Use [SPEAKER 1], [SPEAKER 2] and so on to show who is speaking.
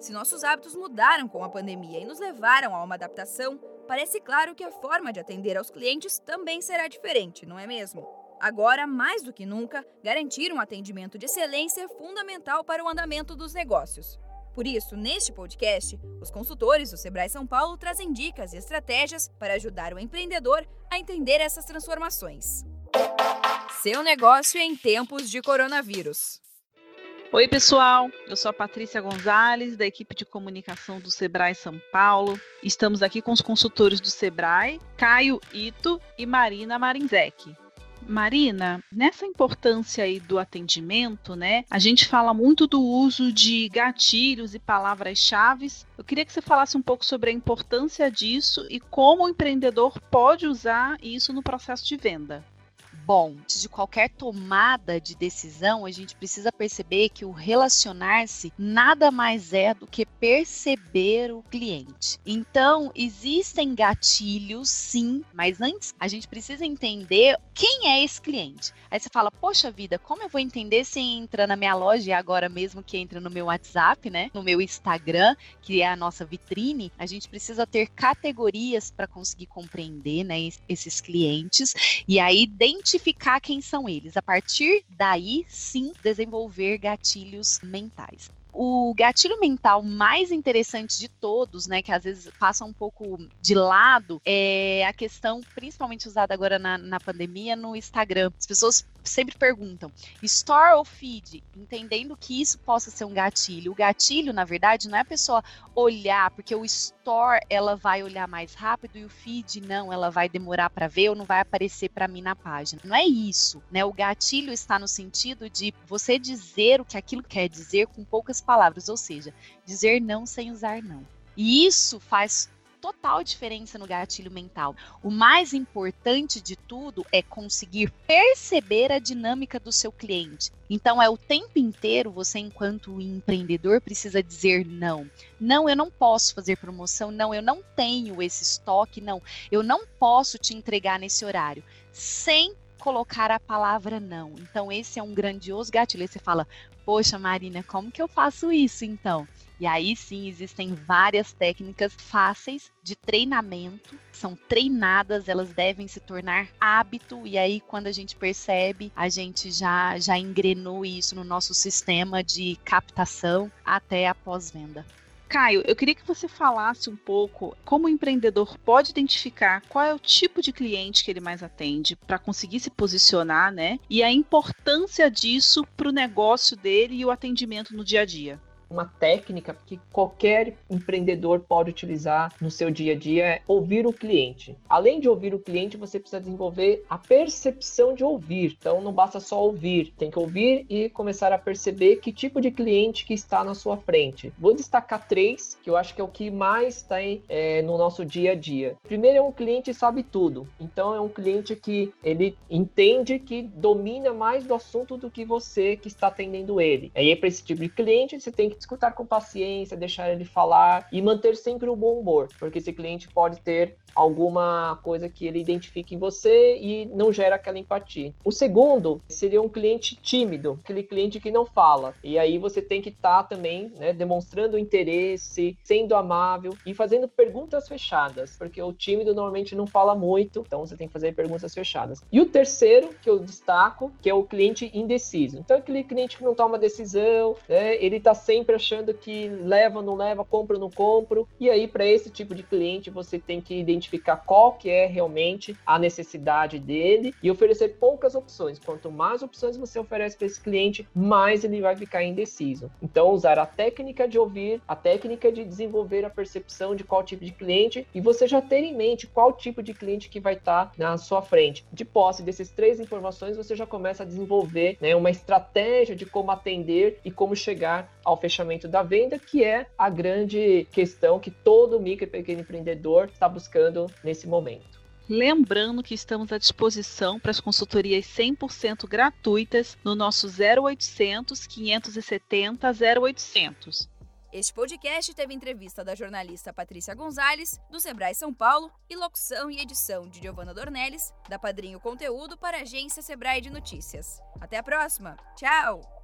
[SPEAKER 1] Se nossos hábitos mudaram com a pandemia e nos levaram a uma adaptação, parece claro que a forma de atender aos clientes também será diferente, não é mesmo? Agora, mais do que nunca, garantir um atendimento de excelência é fundamental para o andamento dos negócios. Por isso, neste podcast, os consultores do Sebrae São Paulo trazem dicas e estratégias para ajudar o empreendedor a entender essas transformações. Seu negócio em tempos de coronavírus.
[SPEAKER 2] Oi, pessoal. Eu sou a Patrícia Gonzalez, da equipe de comunicação do Sebrae São Paulo. Estamos aqui com os consultores do Sebrae, Caio Ito e Marina Marinzec. Marina, nessa importância aí do atendimento, né? A gente fala muito do uso de gatilhos e palavras-chave. Eu queria que você falasse um pouco sobre a importância disso e como o empreendedor pode usar isso no processo de venda.
[SPEAKER 3] Bom, antes de qualquer tomada de decisão, a gente precisa perceber que o relacionar-se nada mais é do que perceber o cliente. Então, existem gatilhos, sim, mas antes a gente precisa entender quem é esse cliente. Aí você fala, poxa vida, como eu vou entender se entra na minha loja e agora mesmo que entra no meu WhatsApp, né? No meu Instagram, que é a nossa vitrine, a gente precisa ter categorias para conseguir compreender, né, esses clientes e aí identificar identificar quem são eles. A partir daí, sim, desenvolver gatilhos mentais. O gatilho mental mais interessante de todos, né, que às vezes passa um pouco de lado, é a questão, principalmente usada agora na, na pandemia, no Instagram. As pessoas sempre perguntam, store ou feed? Entendendo que isso possa ser um gatilho. O gatilho, na verdade, não é a pessoa olhar, porque o store ela vai olhar mais rápido e o feed não, ela vai demorar para ver ou não vai aparecer para mim na página. Não é isso, né? O gatilho está no sentido de você dizer o que aquilo quer dizer com poucas palavras, ou seja, dizer não sem usar não. E isso faz total diferença no gatilho mental. O mais importante de tudo é conseguir perceber a dinâmica do seu cliente. Então é o tempo inteiro você enquanto empreendedor precisa dizer não. Não, eu não posso fazer promoção, não, eu não tenho esse estoque, não. Eu não posso te entregar nesse horário. Sem colocar a palavra não. Então, esse é um grandioso gatilho. Você fala, poxa, Marina, como que eu faço isso então? E aí sim existem várias técnicas fáceis de treinamento, são treinadas, elas devem se tornar hábito e aí quando a gente percebe, a gente já já engrenou isso no nosso sistema de captação até a pós-venda.
[SPEAKER 2] Caio, eu queria que você falasse um pouco como o empreendedor pode identificar qual é o tipo de cliente que ele mais atende para conseguir se posicionar, né? E a importância disso para o negócio dele e o atendimento no dia a dia
[SPEAKER 4] uma técnica que qualquer empreendedor pode utilizar no seu dia a dia é ouvir o cliente. Além de ouvir o cliente, você precisa desenvolver a percepção de ouvir. Então não basta só ouvir, tem que ouvir e começar a perceber que tipo de cliente que está na sua frente. Vou destacar três, que eu acho que é o que mais está é, no nosso dia a dia. Primeiro é um cliente que sabe tudo. Então é um cliente que ele entende que domina mais do assunto do que você que está atendendo ele. Aí para esse tipo de cliente você tem que escutar com paciência, deixar ele falar e manter sempre o bom humor, porque esse cliente pode ter alguma coisa que ele identifique em você e não gera aquela empatia. O segundo seria um cliente tímido, aquele cliente que não fala. E aí você tem que estar tá também né, demonstrando interesse, sendo amável e fazendo perguntas fechadas, porque o tímido normalmente não fala muito, então você tem que fazer perguntas fechadas. E o terceiro que eu destaco, que é o cliente indeciso. Então aquele cliente que não toma decisão, né, ele está sempre achando que leva, não leva, compra, não compro. E aí para esse tipo de cliente você tem que identificar identificar qual que é realmente a necessidade dele e oferecer poucas opções. Quanto mais opções você oferece para esse cliente, mais ele vai ficar indeciso. Então, usar a técnica de ouvir, a técnica de desenvolver a percepção de qual tipo de cliente e você já ter em mente qual tipo de cliente que vai estar tá na sua frente. De posse dessas três informações, você já começa a desenvolver né, uma estratégia de como atender e como chegar ao fechamento da venda, que é a grande questão que todo micro e pequeno empreendedor está buscando nesse momento.
[SPEAKER 2] Lembrando que estamos à disposição para as consultorias 100% gratuitas no nosso 0800 570 0800.
[SPEAKER 1] Este podcast teve entrevista da jornalista Patrícia Gonzalez, do Sebrae São Paulo, e locução e edição de Giovana Dornelles, da Padrinho Conteúdo para a agência Sebrae de Notícias. Até a próxima! Tchau!